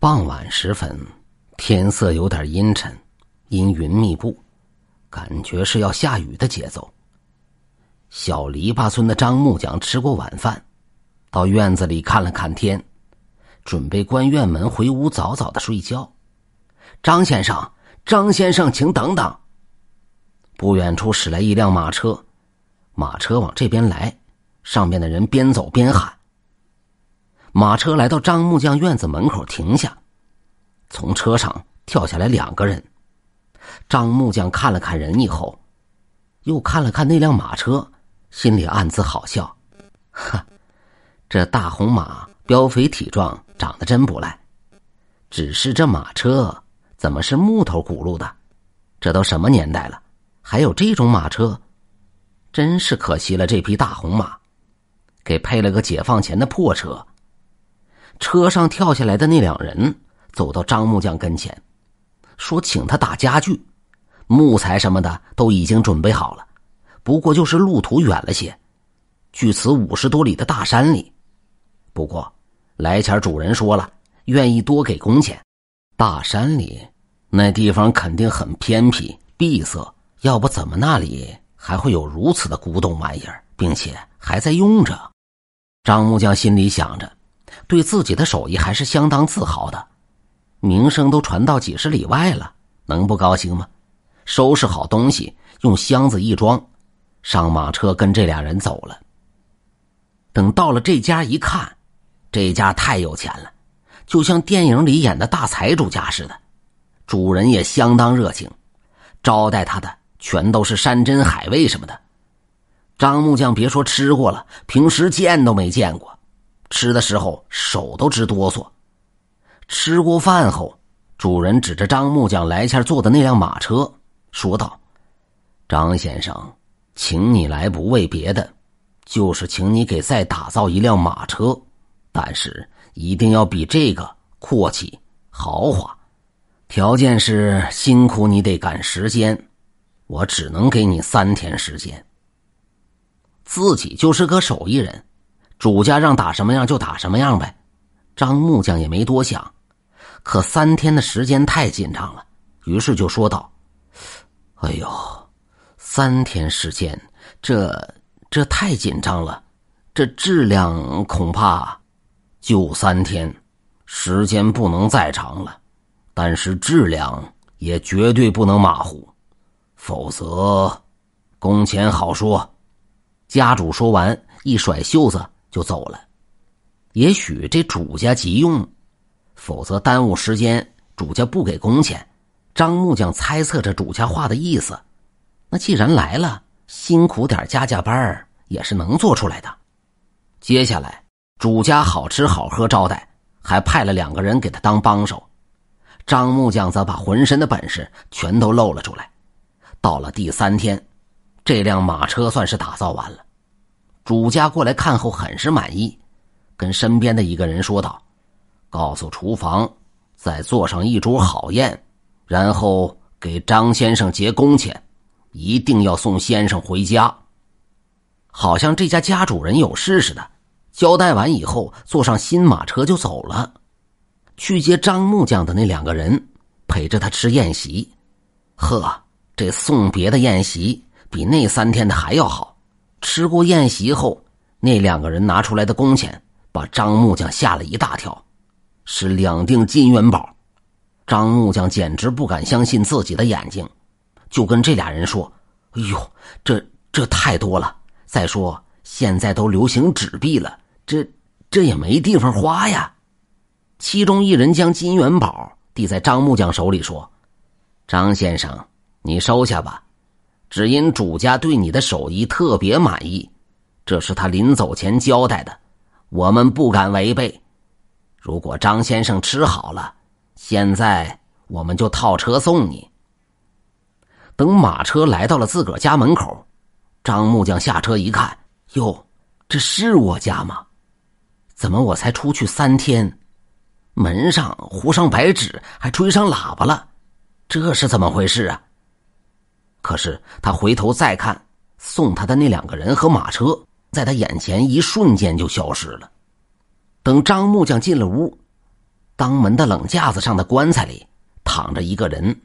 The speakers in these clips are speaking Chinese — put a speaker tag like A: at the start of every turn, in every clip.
A: 傍晚时分，天色有点阴沉，阴云密布，感觉是要下雨的节奏。小篱笆村的张木匠吃过晚饭，到院子里看了看天，准备关院门回屋早早的睡觉。张先生，张先生，请等等。不远处驶来一辆马车，马车往这边来，上面的人边走边喊。马车来到张木匠院子门口停下，从车上跳下来两个人。张木匠看了看人以后，又看了看那辆马车，心里暗自好笑：“哈，这大红马膘肥体壮，长得真不赖。只是这马车怎么是木头轱辘的？这都什么年代了，还有这种马车？真是可惜了这匹大红马，给配了个解放前的破车。”车上跳下来的那两人走到张木匠跟前，说：“请他打家具，木材什么的都已经准备好了，不过就是路途远了些，距此五十多里的大山里。不过来前主人说了，愿意多给工钱。大山里那地方肯定很偏僻闭塞，要不怎么那里还会有如此的古董玩意儿，并且还在用着？”张木匠心里想着。对自己的手艺还是相当自豪的，名声都传到几十里外了，能不高兴吗？收拾好东西，用箱子一装，上马车跟这俩人走了。等到了这家一看，这家太有钱了，就像电影里演的大财主家似的，主人也相当热情，招待他的全都是山珍海味什么的。张木匠别说吃过了，平时见都没见过。吃的时候手都直哆嗦。吃过饭后，主人指着张木匠来前坐的那辆马车，说道：“张先生，请你来不为别的，就是请你给再打造一辆马车，但是一定要比这个阔气豪华。条件是辛苦你得赶时间，我只能给你三天时间。自己就是个手艺人。”主家让打什么样就打什么样呗，张木匠也没多想，可三天的时间太紧张了，于是就说道：“哎呦，三天时间，这这太紧张了，这质量恐怕就三天，时间不能再长了，但是质量也绝对不能马虎，否则工钱好说。”家主说完，一甩袖子。就走了，也许这主家急用，否则耽误时间，主家不给工钱。张木匠猜测着主家话的意思，那既然来了，辛苦点加加班也是能做出来的。接下来，主家好吃好喝招待，还派了两个人给他当帮手。张木匠则把浑身的本事全都露了出来。到了第三天，这辆马车算是打造完了。主家过来看后很是满意，跟身边的一个人说道：“告诉厨房，再做上一桌好宴，然后给张先生结工钱，一定要送先生回家。”好像这家家主人有事似的，交代完以后，坐上新马车就走了，去接张木匠的那两个人陪着他吃宴席。呵，这送别的宴席比那三天的还要好。吃过宴席后，那两个人拿出来的工钱把张木匠吓了一大跳，是两锭金元宝。张木匠简直不敢相信自己的眼睛，就跟这俩人说：“哎呦，这这太多了！再说现在都流行纸币了，这这也没地方花呀。”其中一人将金元宝递在张木匠手里说：“张先生，你收下吧。”只因主家对你的手艺特别满意，这是他临走前交代的，我们不敢违背。如果张先生吃好了，现在我们就套车送你。等马车来到了自个儿家门口，张木匠下车一看，哟，这是我家吗？怎么我才出去三天，门上糊上白纸，还吹上喇叭了？这是怎么回事啊？可是他回头再看，送他的那两个人和马车，在他眼前一瞬间就消失了。等张木匠进了屋，当门的冷架子上的棺材里躺着一个人，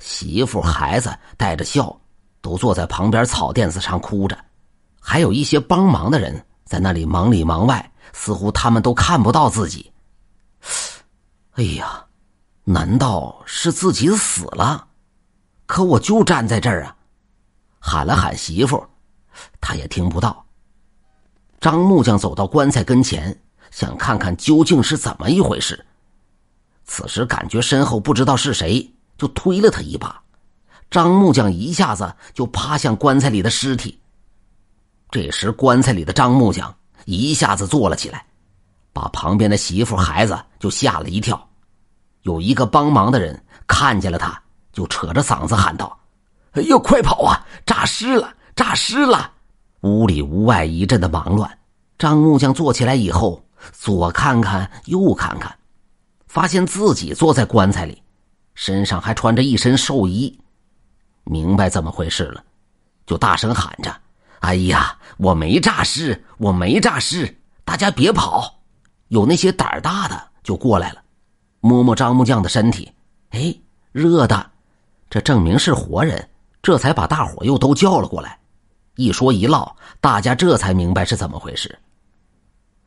A: 媳妇、孩子带着笑，都坐在旁边草垫子上哭着，还有一些帮忙的人在那里忙里忙外，似乎他们都看不到自己。哎呀，难道是自己死了？可我就站在这儿啊！喊了喊媳妇，他也听不到。张木匠走到棺材跟前，想看看究竟是怎么一回事。此时感觉身后不知道是谁，就推了他一把。张木匠一下子就趴向棺材里的尸体。这时，棺材里的张木匠一下子坐了起来，把旁边的媳妇、孩子就吓了一跳。有一个帮忙的人看见了他，就扯着嗓子喊道：“哎呦，快跑啊！诈尸了，诈尸了！”屋里屋外一阵的忙乱。张木匠坐起来以后，左看看，右看看。发现自己坐在棺材里，身上还穿着一身寿衣，明白怎么回事了，就大声喊着：“哎呀，我没诈尸，我没诈尸！大家别跑！”有那些胆儿大的就过来了，摸摸张木匠的身体，哎，热的，这证明是活人，这才把大伙又都叫了过来。一说一唠，大家这才明白是怎么回事。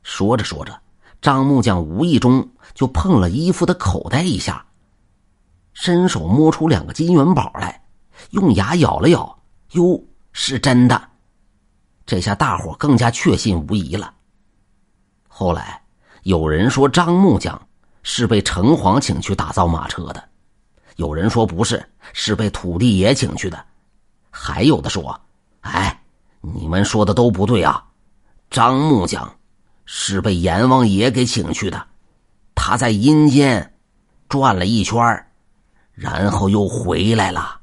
A: 说着说着。张木匠无意中就碰了衣服的口袋一下，伸手摸出两个金元宝来，用牙咬了咬，哟，是真的！这下大伙更加确信无疑了。后来有人说张木匠是被城隍请去打造马车的，有人说不是，是被土地爷请去的，还有的说：“哎，你们说的都不对啊，张木匠。”是被阎王爷给请去的，他在阴间转了一圈然后又回来了。